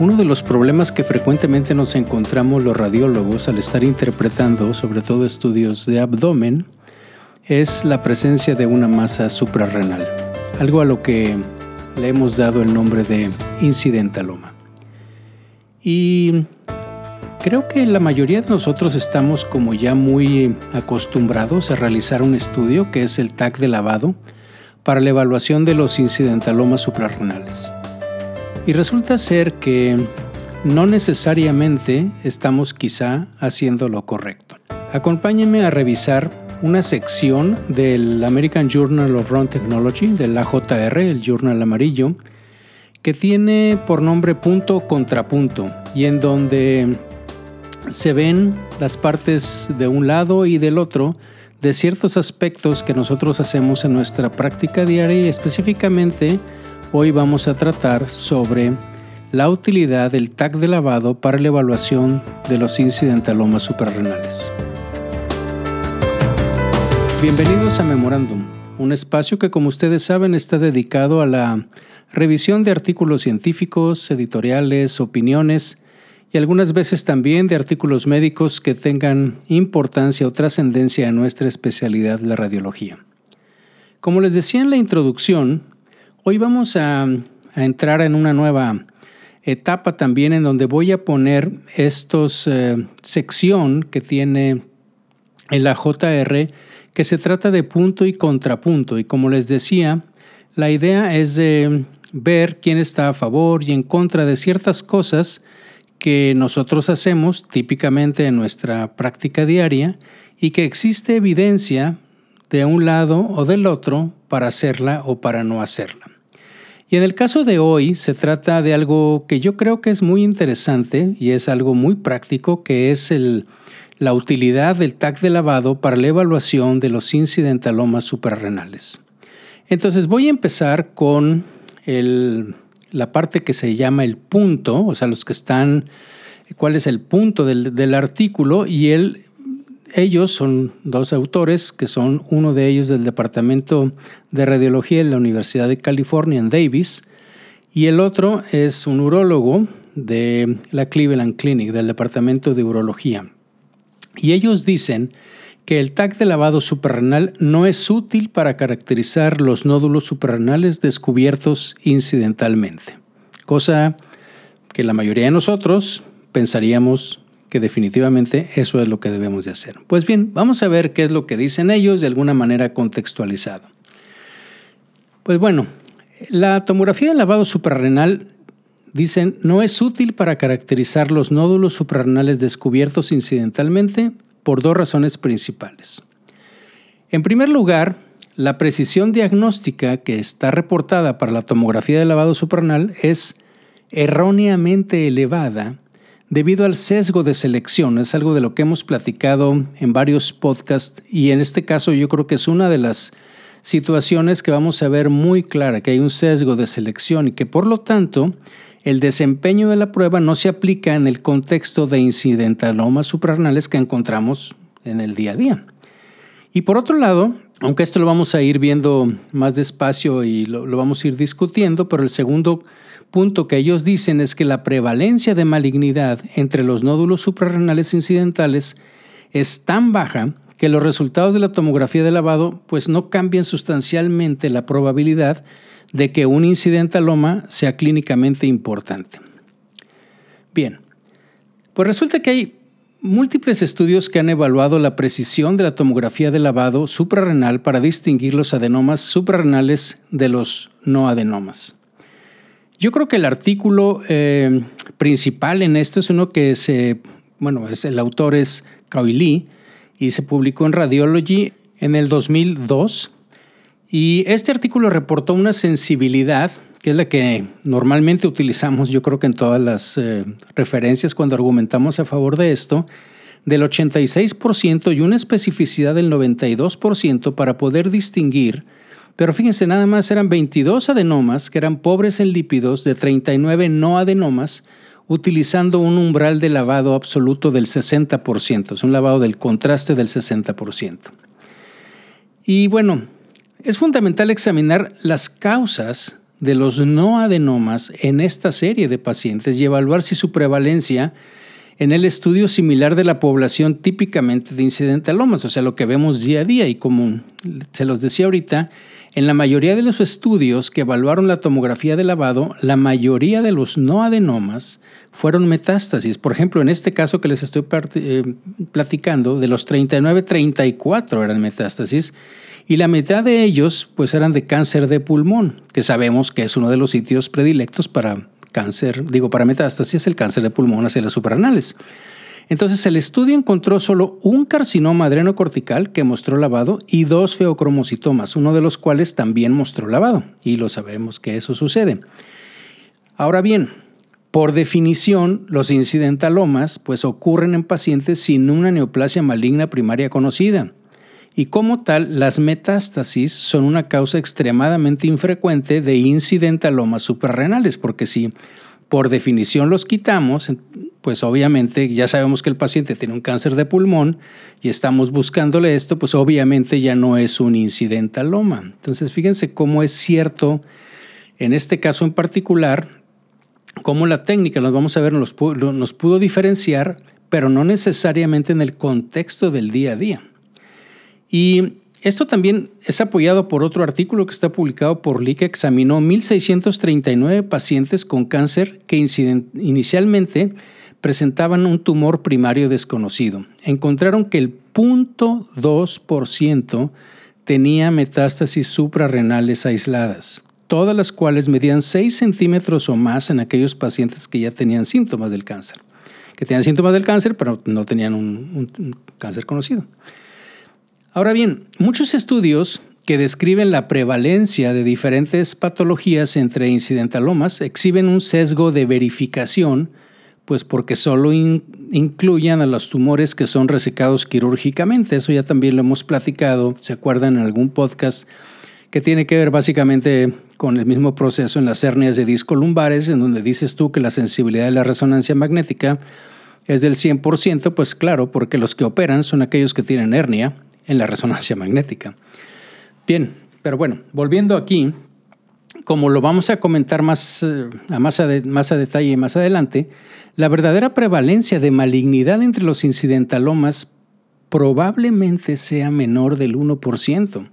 Uno de los problemas que frecuentemente nos encontramos los radiólogos al estar interpretando, sobre todo estudios de abdomen, es la presencia de una masa suprarrenal, algo a lo que le hemos dado el nombre de incidentaloma. Y creo que la mayoría de nosotros estamos como ya muy acostumbrados a realizar un estudio que es el TAC de lavado para la evaluación de los incidentalomas suprarrenales. Y resulta ser que no necesariamente estamos quizá haciendo lo correcto. Acompáñenme a revisar una sección del American Journal of Run Technology, del AJR, el journal amarillo, que tiene por nombre punto contrapunto y en donde se ven las partes de un lado y del otro de ciertos aspectos que nosotros hacemos en nuestra práctica diaria y específicamente Hoy vamos a tratar sobre la utilidad del TAC de lavado para la evaluación de los incidentalomas suprarrenales. Bienvenidos a Memorándum, un espacio que como ustedes saben está dedicado a la revisión de artículos científicos, editoriales, opiniones y algunas veces también de artículos médicos que tengan importancia o trascendencia en nuestra especialidad, la radiología. Como les decía en la introducción, Hoy vamos a, entrar en una nueva etapa también en donde voy a poner estos eh, sección que tiene el AJR que se trata de punto y contrapunto y como les decía la idea es ver quién está a favor y en contra de ciertas cosas que nosotros hacemos típicamente en nuestra práctica diaria y que existe evidencia de un lado o del otro para hacerla o para no hacerla. Y en el caso de hoy se trata de algo que yo creo que es muy interesante y es algo muy práctico, que es la utilidad del TAC de lavado para la evaluación de los incidentalomas suprarrenales. Entonces voy a empezar con la parte que se llama el punto, o sea, los que están, cuál es el punto del, artículo y el ellos son dos autores, que son uno de ellos del Departamento de Radiología de la Universidad de California en Davis, y el otro es un urólogo de la Cleveland Clinic, del Departamento de Urología. Y ellos dicen que el TAC de lavado suprarrenal no es útil para caracterizar los nódulos suprarrenales descubiertos incidentalmente, cosa que la mayoría de nosotros pensaríamos que definitivamente eso es lo que debemos de hacer. Pues bien, vamos a ver qué es lo que dicen ellos de alguna manera contextualizado. Pues bueno, la tomografía de lavado suprarrenal, dicen, no es útil para caracterizar los nódulos suprarrenales descubiertos incidentalmente por dos razones principales. En primer lugar, la precisión diagnóstica que está reportada para la tomografía de lavado suprarrenal es erróneamente elevada debido al sesgo de selección. Es algo de lo que hemos platicado en varios podcasts y en este caso yo creo que es una de las situaciones que vamos a ver muy clara, que hay un sesgo de selección y que por lo tanto el desempeño de la prueba no se aplica en el contexto de incidentalomas suprarrenales que encontramos en el día a día. Y por otro lado, aunque esto lo vamos a ir viendo más despacio y lo, lo vamos a ir discutiendo, pero el segundo punto que ellos dicen es que la prevalencia de malignidad entre los nódulos suprarrenales incidentales es tan baja que los resultados de la tomografía de lavado pues no cambian sustancialmente la probabilidad de que un incidentaloma sea clínicamente importante. Bien, pues resulta que hay múltiples estudios que han evaluado la precisión de la tomografía de lavado suprarrenal para distinguir los adenomas suprarrenales de los no adenomas. Yo creo que el artículo eh, principal en esto es uno que se, bueno, es, el autor es Kaoi Lee y se publicó en Radiology en el 2002. Y este artículo reportó una sensibilidad, que es la que normalmente utilizamos, yo creo que en todas las eh, referencias cuando argumentamos a favor de esto, del 86% y una especificidad del 92% para poder distinguir pero fíjense, nada más eran 22 adenomas que eran pobres en lípidos de 39 no adenomas, utilizando un umbral de lavado absoluto del 60%, es un lavado del contraste del 60%. Y bueno, es fundamental examinar las causas de los no adenomas en esta serie de pacientes y evaluar si su prevalencia en el estudio similar de la población típicamente de incidentalomas, o sea, lo que vemos día a día y como se los decía ahorita, en la mayoría de los estudios que evaluaron la tomografía de lavado, la mayoría de los no adenomas fueron metástasis. Por ejemplo, en este caso que les estoy eh, platicando, de los 39, 34 eran metástasis y la mitad de ellos pues eran de cáncer de pulmón, que sabemos que es uno de los sitios predilectos para cáncer, digo para metástasis, el cáncer de pulmón hacia las suprarrenales. Entonces el estudio encontró solo un carcinoma adrenocortical que mostró lavado y dos feocromocitomas, uno de los cuales también mostró lavado, y lo sabemos que eso sucede. Ahora bien, por definición, los incidentalomas pues ocurren en pacientes sin una neoplasia maligna primaria conocida. Y como tal, las metástasis son una causa extremadamente infrecuente de incidentalomas suprarrenales, porque si por definición los quitamos, pues obviamente ya sabemos que el paciente tiene un cáncer de pulmón y estamos buscándole esto, pues obviamente ya no es un incidentaloma. Entonces fíjense cómo es cierto, en este caso en particular, cómo la técnica, nos vamos a ver, nos pudo, nos pudo diferenciar, pero no necesariamente en el contexto del día a día. Y esto también es apoyado por otro artículo que está publicado por Lee que examinó 1.639 pacientes con cáncer que inicialmente presentaban un tumor primario desconocido. Encontraron que el 0.2% tenía metástasis suprarrenales aisladas, todas las cuales medían 6 centímetros o más en aquellos pacientes que ya tenían síntomas del cáncer, que tenían síntomas del cáncer pero no tenían un, un cáncer conocido. Ahora bien, muchos estudios que describen la prevalencia de diferentes patologías entre incidentalomas exhiben un sesgo de verificación, pues porque solo incluyen a los tumores que son resecados quirúrgicamente. Eso ya también lo hemos platicado, se acuerdan en algún podcast que tiene que ver básicamente con el mismo proceso en las hernias de disco lumbares, en donde dices tú que la sensibilidad de la resonancia magnética es del 100%, pues claro, porque los que operan son aquellos que tienen hernia en la resonancia magnética. Bien, pero bueno, volviendo aquí, como lo vamos a comentar más, eh, a más, a más detalle más adelante, la verdadera prevalencia de malignidad entre los incidentalomas probablemente sea menor del 1%,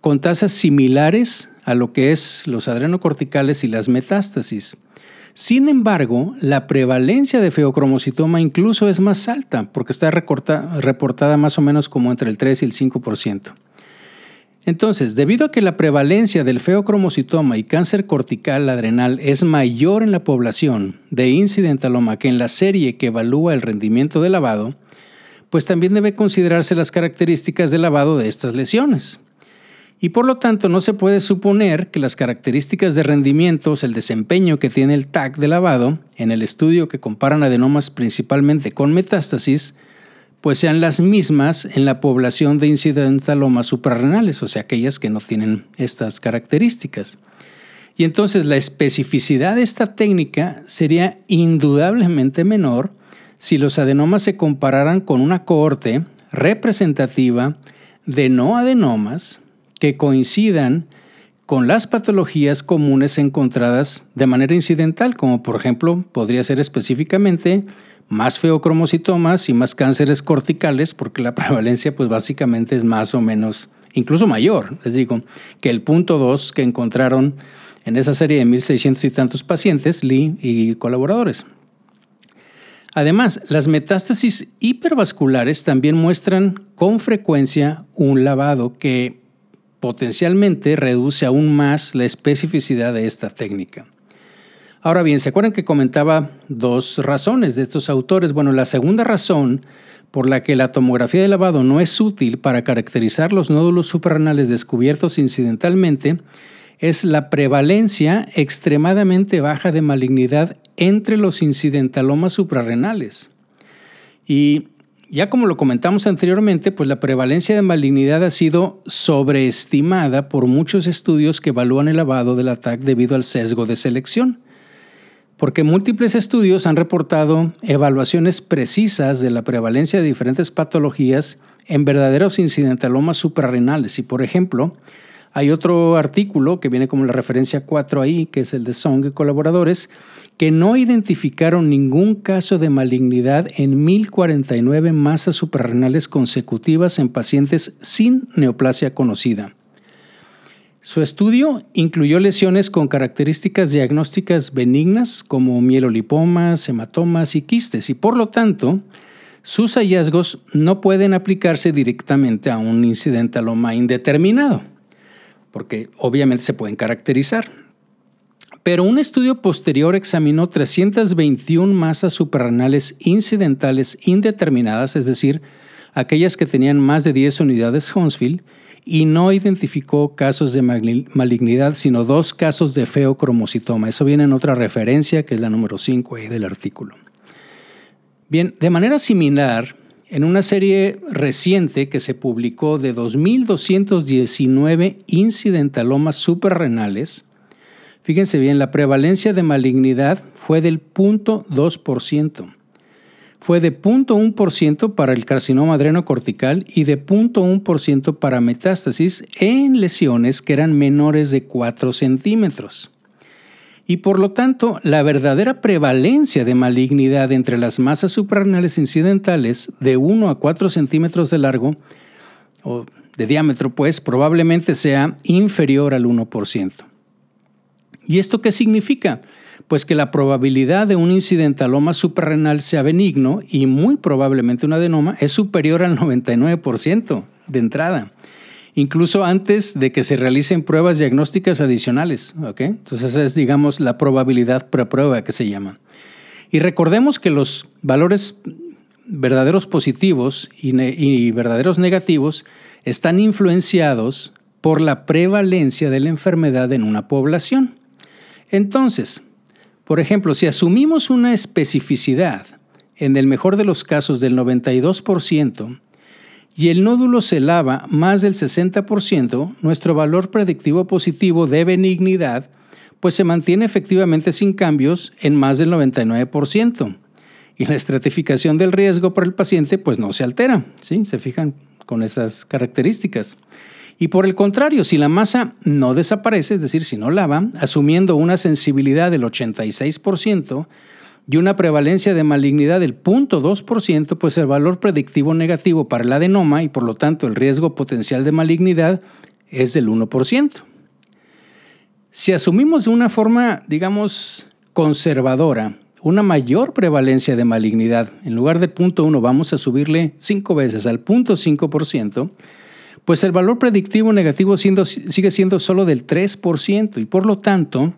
con tasas similares a lo que es los adrenocorticales y las metástasis. Sin embargo, la prevalencia de feocromocitoma incluso es más alta, porque está reportada más o menos como entre el 3 y el 5%. Entonces, debido a que la prevalencia del feocromocitoma y cáncer cortical adrenal es mayor en la población de incidentaloma que en la serie que evalúa el rendimiento de lavado, pues también debe considerarse las características de lavado de estas lesiones y por lo tanto no se puede suponer que las características de rendimientos, el desempeño que tiene el TAC de lavado en el estudio que comparan adenomas principalmente con metástasis, pues sean las mismas en la población de incidentalomas suprarrenales, o sea, aquellas que no tienen estas características. Y entonces la especificidad de esta técnica sería indudablemente menor si los adenomas se compararan con una cohorte representativa de no adenomas que coincidan con las patologías comunes encontradas de manera incidental, como por ejemplo podría ser específicamente más feocromocitomas y más cánceres corticales, porque la prevalencia pues básicamente es más o menos, incluso mayor, les digo, que el punto 2 que encontraron en esa serie de 1.600 y tantos pacientes, Lee y colaboradores. Además, las metástasis hipervasculares también muestran con frecuencia un lavado que potencialmente reduce aún más la especificidad de esta técnica. Ahora bien, ¿se acuerdan que comentaba dos razones de estos autores? Bueno, la segunda razón por la que la tomografía de lavado no es útil para caracterizar los nódulos suprarrenales descubiertos incidentalmente es la prevalencia extremadamente baja de malignidad entre los incidentalomas suprarrenales. Y ya como lo comentamos anteriormente, pues la prevalencia de malignidad ha sido sobreestimada por muchos estudios que evalúan el lavado del ataque debido al sesgo de selección. Porque múltiples estudios han reportado evaluaciones precisas de la prevalencia de diferentes patologías en verdaderos incidentalomas suprarrenales y, por ejemplo, Hay otro artículo que viene como la referencia 4 ahí, que es el de Song y colaboradores, que no identificaron ningún caso de malignidad en 1049 masas suprarrenales consecutivas en pacientes sin neoplasia conocida. Su estudio incluyó lesiones con características diagnósticas benignas como mielolipomas, hematomas y quistes y por lo tanto sus hallazgos no pueden aplicarse directamente a un incidentaloma indeterminado, porque obviamente se pueden caracterizar. Pero un estudio posterior examinó 321 masas suprarrenales incidentales indeterminadas, es decir, aquellas que tenían más de 10 unidades Hounsfield, y no identificó casos de malignidad, sino dos casos de feocromocitoma. Eso viene en otra referencia, que es la número 5 ahí del artículo. Bien, de manera similar, en una serie reciente que se publicó de 2.219 incidentalomas suprarrenales, fíjense bien, la prevalencia de malignidad fue del 0.2% fue de 0.1% para el carcinoma adrenocortical y de 0.1% para metástasis en lesiones que eran menores de 4 centímetros. Y por lo tanto, la verdadera prevalencia de malignidad entre las masas suprarrenales incidentales de 1 a 4 centímetros de largo, o de diámetro, pues probablemente sea inferior al 1%. ¿Y esto qué significa? pues que la probabilidad de un incidentaloma suprarrenal sea benigno y muy probablemente un adenoma es superior al 99% de entrada, incluso antes de que se realicen pruebas diagnósticas adicionales. Entonces esa es, digamos, la probabilidad preprueba que se llama. Y recordemos que los valores verdaderos positivos y, y verdaderos negativos están influenciados por la prevalencia de la enfermedad en una población. Entonces, por ejemplo, si asumimos una especificidad, en el mejor de los casos del 92%, y el nódulo se lava más del 60%, nuestro valor predictivo positivo de benignidad pues se mantiene efectivamente sin cambios en más del 99%. Y la estratificación del riesgo para el paciente pues no se altera, ¿sí? Se fijan con esas características. Y por el contrario, si la masa no desaparece, es decir, si no lava, asumiendo una sensibilidad del 86% y una prevalencia de malignidad del 0.2%, pues el valor predictivo negativo para el adenoma y por lo tanto el riesgo potencial de malignidad es del 1%. Si asumimos de una forma, digamos, conservadora, una mayor prevalencia de malignidad, en lugar del 0.1 vamos a subirle 5 veces al 0.5%, pues el valor predictivo negativo sigue siendo solo del 3% y por lo tanto,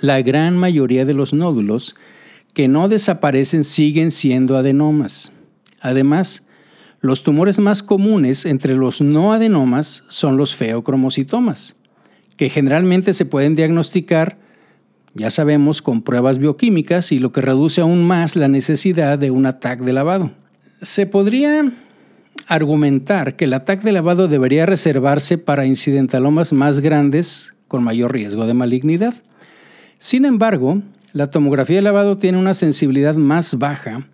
la gran mayoría de los nódulos que no desaparecen siguen siendo adenomas. Además, los tumores más comunes entre los no adenomas son los feocromocitomas, que generalmente se pueden diagnosticar, ya sabemos, con pruebas bioquímicas y lo que reduce aún más la necesidad de un ataque de lavado. Se podría argumentar que el ataque de lavado debería reservarse para incidentalomas más grandes con mayor riesgo de malignidad. Sin embargo, la tomografía de lavado tiene una sensibilidad más baja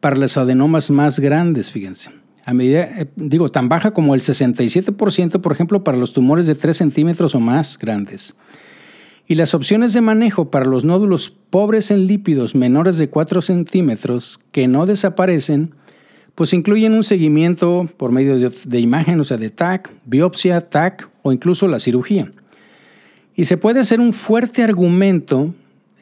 para los adenomas más grandes, fíjense. A medida, eh, digo, tan baja como el 67%, por ejemplo, para los tumores de 3 centímetros o más grandes. Y las opciones de manejo para los nódulos pobres en lípidos menores de 4 centímetros que no desaparecen pues incluyen un seguimiento por medio de, imagen, o sea, de TAC, biopsia, TAC o incluso la cirugía. Y se puede hacer un fuerte argumento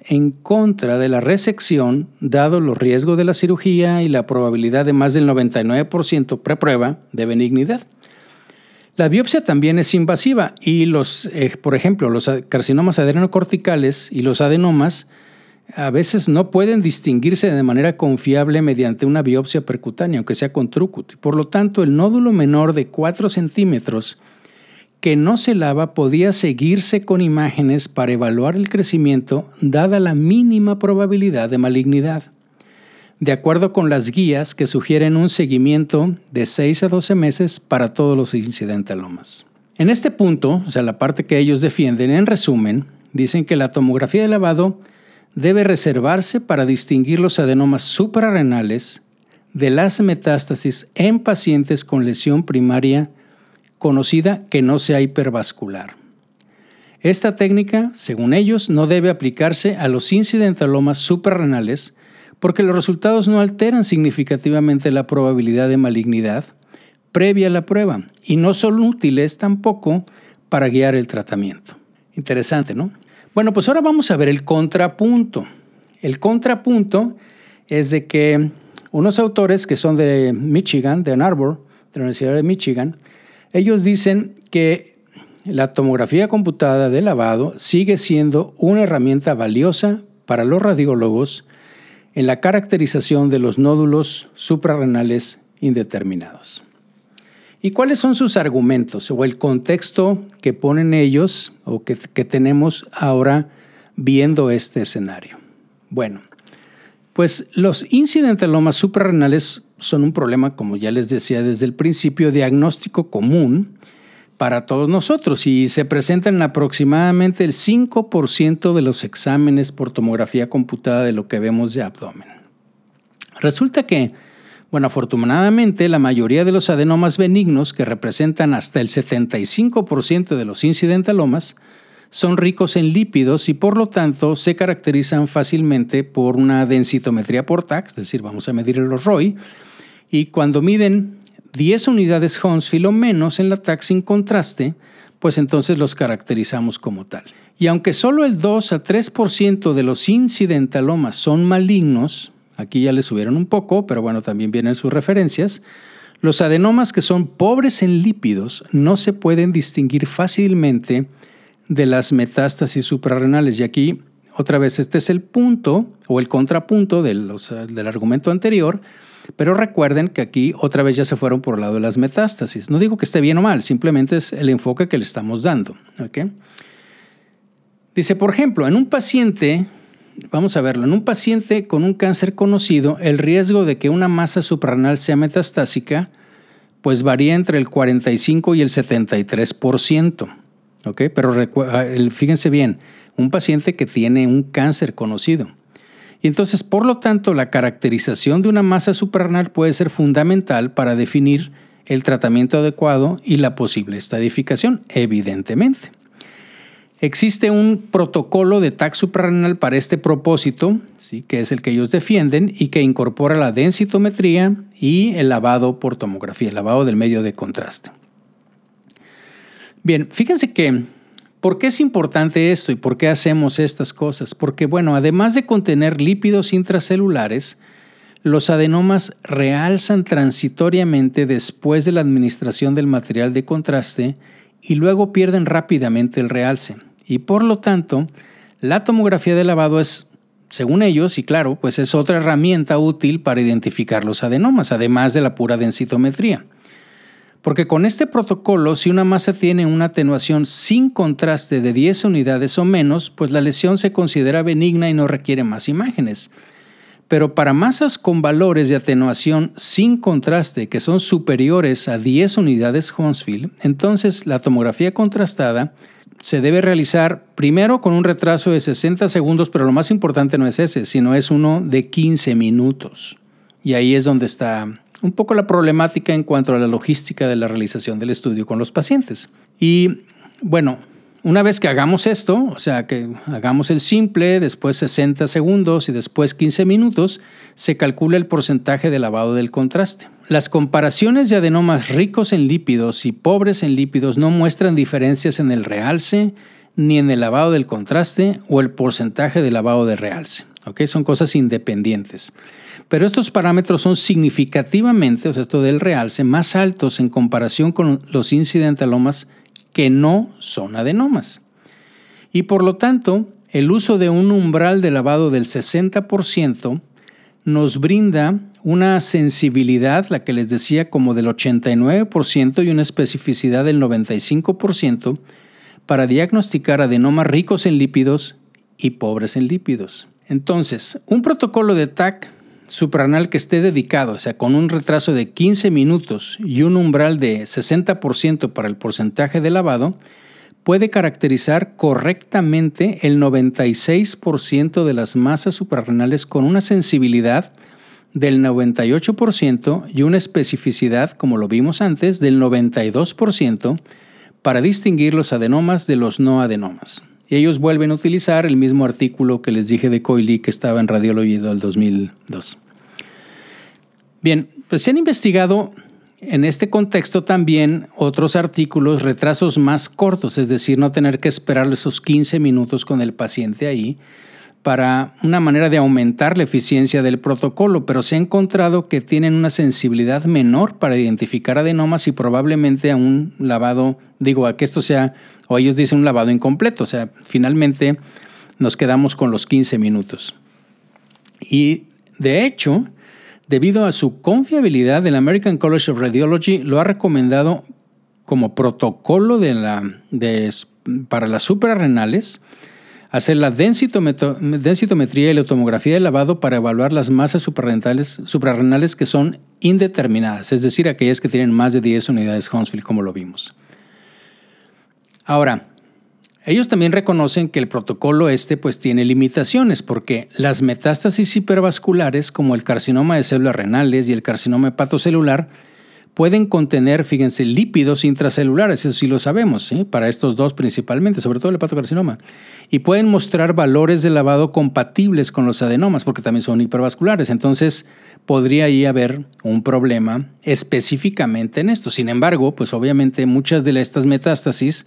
en contra de la resección, dado los riesgos de la cirugía y la probabilidad de más del 99% preprueba de benignidad. La biopsia también es invasiva y los, eh, por ejemplo, los carcinomas adrenocorticales y los adenomas a veces no pueden distinguirse de manera confiable mediante una biopsia percutánea, aunque sea con trucut. Por lo tanto, el nódulo menor de 4 centímetros que no se lava podía seguirse con imágenes para evaluar el crecimiento dada la mínima probabilidad de malignidad. De acuerdo con las guías que sugieren un seguimiento de 6 a 12 meses para todos los incidentalomas. En este punto, o sea, la parte que ellos defienden, en resumen, dicen que la tomografía de lavado debe reservarse para distinguir los adenomas suprarrenales de las metástasis en pacientes con lesión primaria conocida que no sea hipervascular. Esta técnica, según ellos, no debe aplicarse a los incidentalomas suprarrenales porque los resultados no alteran significativamente la probabilidad de malignidad previa a la prueba y no son útiles tampoco para guiar el tratamiento. Interesante, ¿no? Bueno, pues ahora vamos a ver el contrapunto. El contrapunto es de que unos autores que son de Michigan, de Ann Arbor, de la Universidad de Michigan, ellos dicen que la tomografía computada de lavado sigue siendo una herramienta valiosa para los radiólogos en la caracterización de los nódulos suprarrenales indeterminados. ¿Y cuáles son sus argumentos o el contexto que ponen ellos o que, tenemos ahora viendo este escenario? Bueno, pues los incidentalomas suprarrenales son un problema, como ya les decía desde el principio, diagnóstico común para todos nosotros y se presentan en aproximadamente el 5% de los exámenes por tomografía computada de lo que vemos de abdomen. Resulta que, bueno, afortunadamente la mayoría de los adenomas benignos, que representan hasta el 75% de los incidentalomas, son ricos en lípidos y por lo tanto se caracterizan fácilmente por una densitometría por TAC, es decir, vamos a medir los ROI, y cuando miden 10 unidades Hounsfield o menos en la TAC sin contraste, pues entonces los caracterizamos como tal. Y aunque solo el 2 a 3% de los incidentalomas son malignos, aquí ya les subieron un poco, pero bueno, también vienen sus referencias, los adenomas que son pobres en lípidos no se pueden distinguir fácilmente de las metástasis suprarrenales. Y aquí, otra vez, este es el punto o el contrapunto del argumento anterior, pero recuerden que aquí otra vez ya se fueron por el lado de las metástasis. No digo que esté bien o mal, simplemente es el enfoque que le estamos dando. Dice, por ejemplo, en un paciente, vamos a verlo, en un paciente con un cáncer conocido, el riesgo de que una masa suprarrenal sea metastásica, pues varía entre el 45 y el 73%. Pero ah, fíjense bien, un paciente que tiene un cáncer conocido. Y entonces, por lo tanto, la caracterización de una masa suprarrenal puede ser fundamental para definir el tratamiento adecuado y la posible estadificación, evidentemente. Existe un protocolo de TAC suprarrenal para este propósito, ¿sí? que es el que ellos defienden y que incorpora la densitometría y el lavado por tomografía, el lavado del medio de contraste. Bien, fíjense que ¿Por qué es importante esto y por qué hacemos estas cosas? Porque, bueno, además de contener lípidos intracelulares, los adenomas realzan transitoriamente después de la administración del material de contraste y luego pierden rápidamente el realce. Y por lo tanto, la tomografía de lavado es, según ellos, y claro, pues es otra herramienta útil para identificar los adenomas, además de la pura densitometría. Porque con este protocolo, si una masa tiene una atenuación sin contraste de 10 unidades o menos, pues la lesión se considera benigna y no requiere más imágenes. Pero para masas con valores de atenuación sin contraste que son superiores a 10 unidades Hounsfield, entonces la tomografía contrastada se debe realizar primero con un retraso de 60 segundos, pero lo más importante no es ese, sino es uno de 15 minutos. Y ahí es donde está un poco la problemática en cuanto a la logística de la realización del estudio con los pacientes. Y bueno, una vez que hagamos esto, o sea, que hagamos el simple, después 60 segundos y después 15 minutos, se calcula el porcentaje de lavado del contraste. Las comparaciones de adenomas ricos en lípidos y pobres en lípidos no muestran diferencias en el realce, ni en el lavado del contraste o el porcentaje de lavado de realce. Son cosas independientes. Pero estos parámetros son significativamente, o sea, esto del realce, más altos en comparación con los incidentalomas que no son adenomas. Y por lo tanto, el uso de un umbral de lavado del 60% nos brinda una sensibilidad, la que les decía, como del 89% y una especificidad del 95% para diagnosticar adenomas ricos en lípidos y pobres en lípidos. Entonces, un protocolo de TAC supranal que esté dedicado, o sea, con un retraso de 15 minutos y un umbral de 60% para el porcentaje de lavado, puede caracterizar correctamente el 96% de las masas suprarrenales con una sensibilidad del 98% y una especificidad, como lo vimos antes, del 92% para distinguir los adenomas de los no adenomas. Y ellos vuelven a utilizar el mismo artículo que les dije de Coily que estaba en Radiology del 2002. Bien, pues se han investigado en este contexto también otros artículos, retrasos más cortos, es decir, no tener que esperar esos 15 minutos con el paciente ahí para una manera de aumentar la eficiencia del protocolo, pero se ha encontrado que tienen una sensibilidad menor para identificar adenomas y probablemente a un lavado, digo, a que esto sea, o ellos dicen un lavado incompleto, o sea, finalmente nos quedamos con los 15 minutos. Y de hecho, debido a su confiabilidad, el American College of Radiology lo ha recomendado como protocolo para las suprarrenales, hacer la densitometría y la tomografía de lavado para evaluar las masas suprarrenales, que son indeterminadas, es decir, aquellas que tienen más de 10 unidades Hounsfield, como lo vimos. Ahora, ellos también reconocen que el protocolo este pues tiene limitaciones porque las metástasis hipervasculares como el carcinoma de células renales y el carcinoma hepatocelular pueden contener, fíjense, lípidos intracelulares, eso sí lo sabemos, para estos dos principalmente, sobre todo el hepatocarcinoma, y pueden mostrar valores de lavado compatibles con los adenomas porque también son hipervasculares. Entonces, podría ahí haber un problema específicamente en esto. Sin embargo, pues obviamente muchas de estas metástasis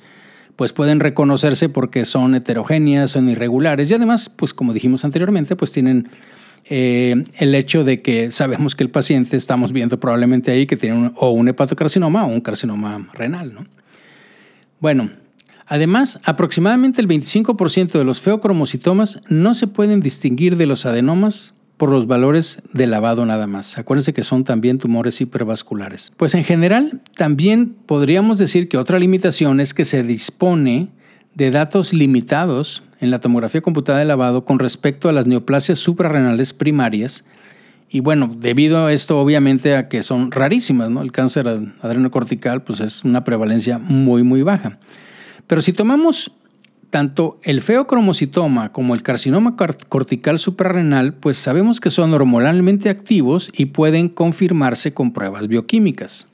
pues pueden reconocerse porque son heterogéneas, son irregulares y además, pues como dijimos anteriormente, pues tienen eh, el hecho de que sabemos que el paciente, estamos viendo probablemente ahí que tiene un, o un hepatocarcinoma o un carcinoma renal. ¿no? Bueno, además, aproximadamente el 25% de los feocromocitomas no se pueden distinguir de los adenomas por los valores de lavado nada más. Acuérdense que son también tumores hipervasculares. Pues en general, también podríamos decir que otra limitación es que se dispone de datos limitados en la tomografía computada de lavado con respecto a las neoplasias suprarrenales primarias. Y bueno, debido a esto, obviamente, a que son rarísimas, ¿no? El cáncer adrenocortical, pues es una prevalencia muy, muy baja. Pero si tomamos tanto el feocromocitoma como el carcinoma cortical suprarrenal, pues sabemos que son hormonalmente activos y pueden confirmarse con pruebas bioquímicas.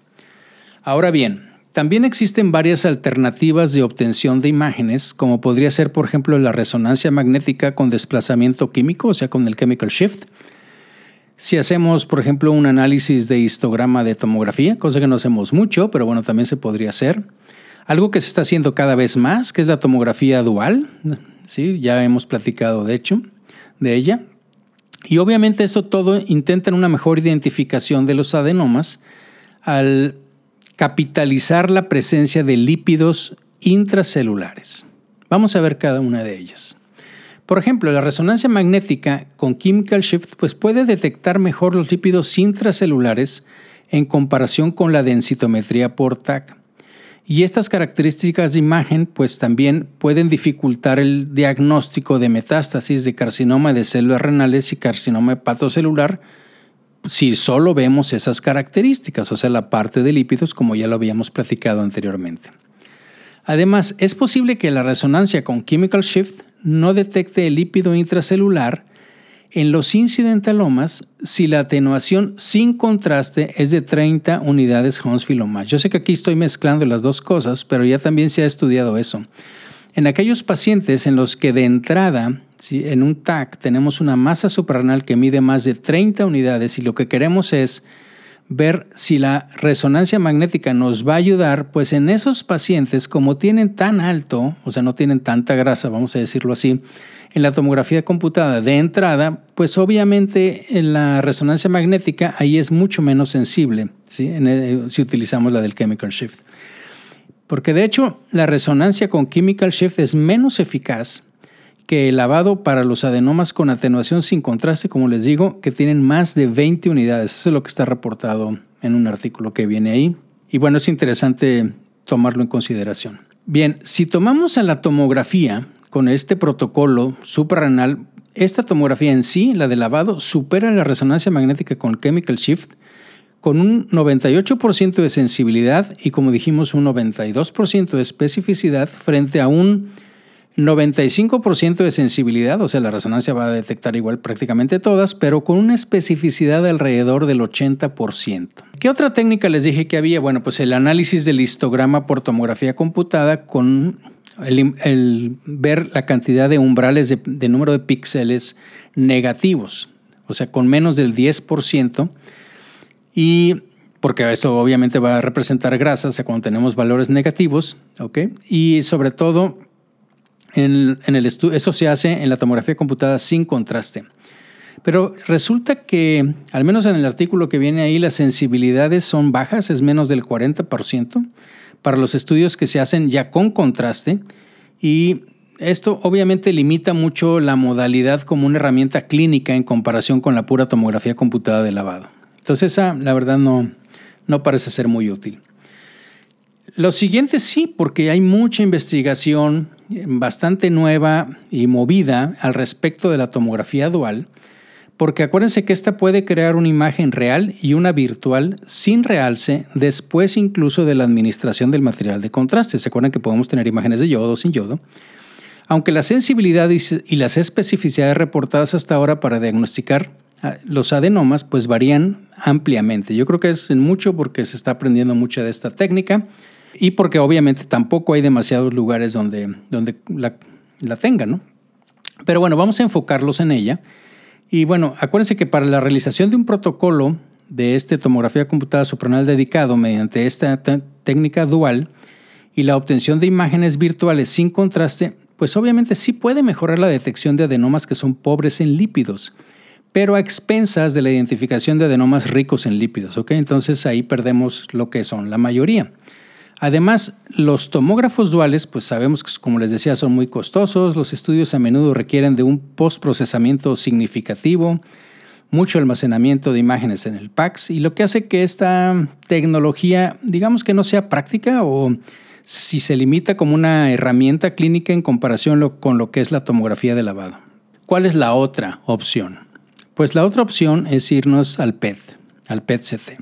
Ahora bien, también existen varias alternativas de obtención de imágenes, como podría ser, por ejemplo, la resonancia magnética con desplazamiento químico, o sea, con el chemical shift. Si hacemos, por ejemplo, un análisis de histograma de tomografía, cosa que no hacemos mucho, pero bueno, también se podría hacer. Algo que se está haciendo cada vez más, que es la tomografía dual, ¿sí? ya hemos platicado de hecho de ella. Y obviamente esto todo intenta una mejor identificación de los adenomas al capitalizar la presencia de lípidos intracelulares. Vamos a ver cada una de ellas. Por ejemplo, la resonancia magnética con chemical shift pues puede detectar mejor los lípidos intracelulares en comparación con la densitometría por TAC. Y estas características de imagen pues también pueden dificultar el diagnóstico de metástasis de carcinoma de células renales y carcinoma hepatocelular si solo vemos esas características, o sea, la parte de lípidos como ya lo habíamos platicado anteriormente. Además, es posible que la resonancia con chemical shift no detecte el lípido intracelular en los incidentalomas si la atenuación sin contraste es de 30 unidades Hounsfield más. Yo sé que aquí estoy mezclando las dos cosas, pero ya también se ha estudiado eso. En aquellos pacientes en los que de entrada, en un TAC, tenemos una masa suprarrenal que mide más de 30 unidades y lo que queremos es ver si la resonancia magnética nos va a ayudar, pues en esos pacientes, como tienen tan alto, o sea, no tienen tanta grasa, vamos a decirlo así, en la tomografía computada de entrada, pues obviamente en la resonancia magnética ahí es mucho menos sensible, ¿sí? si utilizamos la del chemical shift. Porque de hecho la resonancia con chemical shift es menos eficaz que el lavado para los adenomas con atenuación sin contraste, como les digo, que tienen más de 20 unidades. Eso es lo que está reportado en un artículo que viene ahí. Y bueno, es interesante tomarlo en consideración. Bien, si tomamos a la tomografía, con este protocolo suprarrenal, esta tomografía en sí, la de lavado, supera la resonancia magnética con chemical shift con un 98% de sensibilidad y como dijimos un 92% de especificidad frente a un 95% de sensibilidad, o sea, la resonancia va a detectar igual prácticamente todas, pero con una especificidad de alrededor del 80%. ¿Qué otra técnica les dije que había? Bueno, pues el análisis del histograma por tomografía computada con el, ver la cantidad de umbrales de, número de píxeles negativos, o sea, con menos del 10%. Y porque eso obviamente va a representar grasa, o sea, cuando tenemos valores negativos, ¿ok? Y sobre todo en, el eso se hace en la tomografía computada sin contraste. Pero resulta que, al menos en el artículo que viene ahí, las sensibilidades son bajas, es menos del 40% para los estudios que se hacen ya con contraste. Y esto obviamente limita mucho la modalidad como una herramienta clínica en comparación con la pura tomografía computada de lavado. Entonces esa, la verdad, no, no parece ser muy útil. Lo siguiente sí, porque hay mucha investigación bastante nueva y movida al respecto de la tomografía dual, porque acuérdense que esta puede crear una imagen real y una virtual sin realce después incluso de la administración del material de contraste. ¿Se acuerdan que podemos tener imágenes de yodo sin yodo? Aunque la sensibilidad y las especificidades reportadas hasta ahora para diagnosticar ah, los adenomas pues varían ampliamente. Yo creo que es en mucho porque se está aprendiendo mucha de esta técnica y porque obviamente tampoco hay demasiados lugares donde, donde la, la tengan, ¿no? Pero bueno, vamos a enfocarlos en ella. Y bueno, acuérdense que para la realización de un protocolo de este tomografía computada supranal dedicado mediante esta técnica dual y la obtención de imágenes virtuales sin contraste, pues obviamente sí puede mejorar la detección de adenomas que son pobres en lípidos, pero a expensas de la identificación de adenomas ricos en lípidos, ¿ok? Entonces ahí perdemos lo que son la mayoría. Además, los tomógrafos duales, pues sabemos que, como les decía, son muy costosos, los estudios a menudo requieren de un postprocesamiento significativo, mucho almacenamiento de imágenes en el PAX, y lo que hace que esta tecnología, digamos que no sea práctica o si se limita como una herramienta clínica en comparación con lo que es la tomografía de lavado. ¿Cuál es la otra opción? Pues la otra opción es irnos al PET, al PET-CT.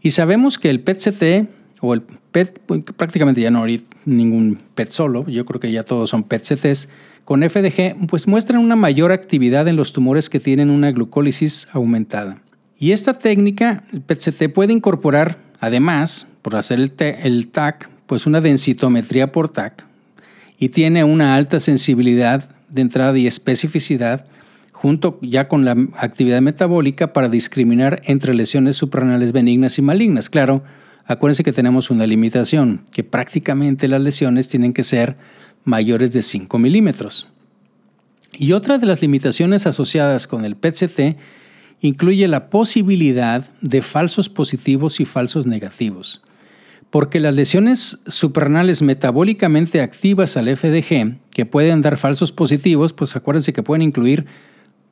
Y sabemos que el PET-CT o el PET, pues, prácticamente ya no hay ningún PET solo, yo creo que ya todos son PET-CTs, con FDG, pues muestran una mayor actividad en los tumores que tienen una glucólisis aumentada. Y esta técnica, el PET-CT, puede incorporar, además, por hacer el, el TAC, pues una densitometría por TAC y tiene una alta sensibilidad de entrada y especificidad junto ya con la actividad metabólica para discriminar entre lesiones supranales benignas y malignas. Claro, Acuérdense que tenemos una limitación, que prácticamente las lesiones tienen que ser mayores de 5 milímetros. Y otra de las limitaciones asociadas con el PET-CT incluye la posibilidad de falsos positivos y falsos negativos. Porque las lesiones supranales metabólicamente activas al FDG, que pueden dar falsos positivos, pues acuérdense que pueden incluir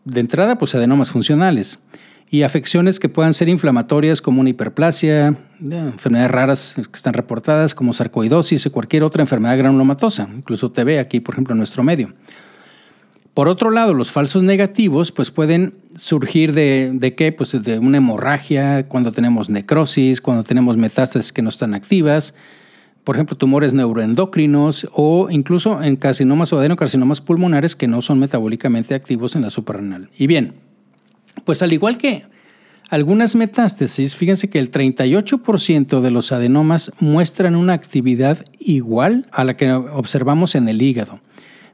de entrada pues adenomas funcionales y afecciones que puedan ser inflamatorias como una hiperplasia, enfermedades raras que están reportadas como sarcoidosis o cualquier otra enfermedad granulomatosa, incluso TB aquí, por ejemplo, en nuestro medio. Por otro lado, los falsos negativos pues pueden surgir de, de qué? Pues de una hemorragia, cuando tenemos necrosis, cuando tenemos metástasis que no están activas, por ejemplo, tumores neuroendocrinos o incluso en carcinomas o adenocarcinomas pulmonares que no son metabólicamente activos en la suprarrenal. Y bien, pues al igual que algunas metástasis, fíjense que el 38% de los adenomas muestran una actividad igual a la que observamos en el hígado,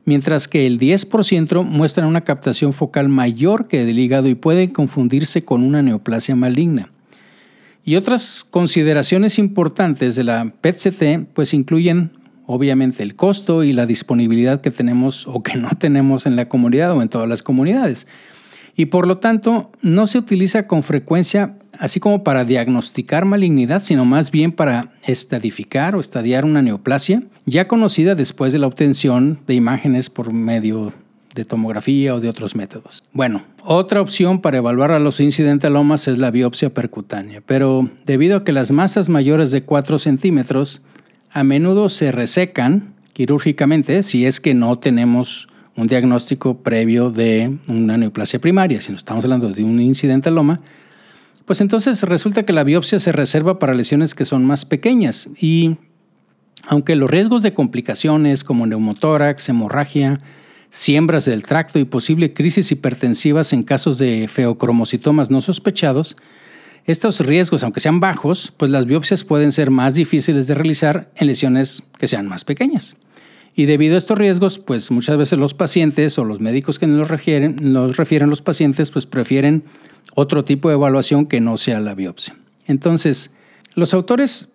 mientras que el 10% muestran una captación focal mayor que el hígado y pueden confundirse con una neoplasia maligna. Y otras consideraciones importantes de la PET-CT pues incluyen obviamente el costo y la disponibilidad que tenemos o que no tenemos en la comunidad o en todas las comunidades y por lo tanto no se utiliza con frecuencia así como para diagnosticar malignidad, sino más bien para estadificar o estadiar una neoplasia, ya conocida después de la obtención de imágenes por medio de tomografía o de otros métodos. Bueno, otra opción para evaluar a los incidentalomas es la biopsia percutánea, pero debido a que las masas mayores de 4 centímetros a menudo se resecan quirúrgicamente si es que no tenemos un diagnóstico previo de una neoplasia primaria, si no estamos hablando de un incidentaloma, pues entonces resulta que la biopsia se reserva para lesiones que son más pequeñas y Aunque los riesgos de complicaciones como neumotórax, hemorragia, siembras del tracto y posible crisis hipertensivas en casos de feocromocitomas no sospechados, estos riesgos, aunque sean bajos, pues las biopsias pueden ser más difíciles de realizar en lesiones que sean más pequeñas. Y debido a estos riesgos, pues muchas veces los pacientes o los médicos que nos refieren, nos refieren los pacientes, pues prefieren otro tipo de evaluación que no sea la biopsia. Entonces, los autores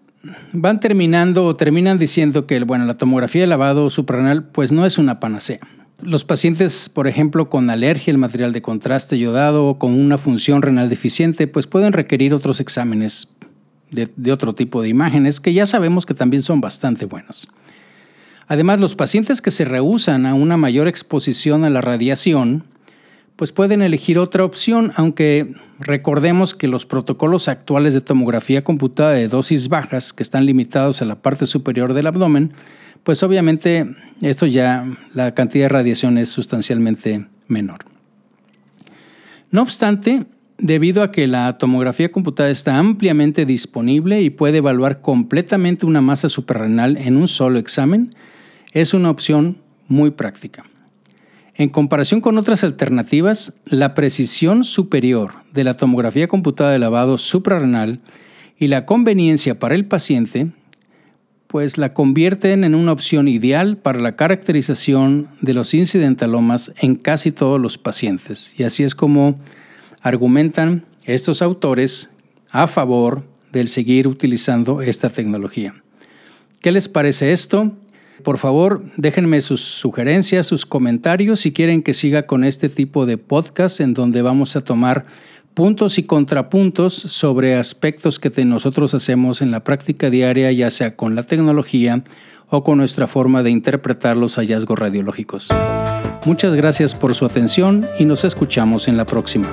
van terminando o terminan diciendo que bueno, la tomografía de lavado suprarrenal pues no es una panacea. Los pacientes, por ejemplo, con alergia al material de contraste yodado o con una función renal deficiente, pues pueden requerir otros exámenes de otro tipo de imágenes que ya sabemos que también son bastante buenos. Además, los pacientes que se rehusan a una mayor exposición a la radiación, pues pueden elegir otra opción, aunque recordemos que los protocolos actuales de tomografía computada de dosis bajas, que están limitados a la parte superior del abdomen, pues obviamente esto ya la cantidad de radiación es sustancialmente menor. No obstante, debido a que la tomografía computada está ampliamente disponible y puede evaluar completamente una masa suprarrenal en un solo examen, es una opción muy práctica. En comparación con otras alternativas, la precisión superior de la tomografía computada de lavado suprarrenal y la conveniencia para el paciente pues la convierten en una opción ideal para la caracterización de los incidentalomas en casi todos los pacientes. Y así es como argumentan estos autores a favor del seguir utilizando esta tecnología. ¿Qué les parece esto? Por favor, déjenme sus sugerencias, sus comentarios si quieren que siga con este tipo de podcast en donde vamos a tomar puntos y contrapuntos sobre aspectos que nosotros hacemos en la práctica diaria, ya sea con la tecnología o con nuestra forma de interpretar los hallazgos radiológicos. Muchas gracias por su atención y nos escuchamos en la próxima.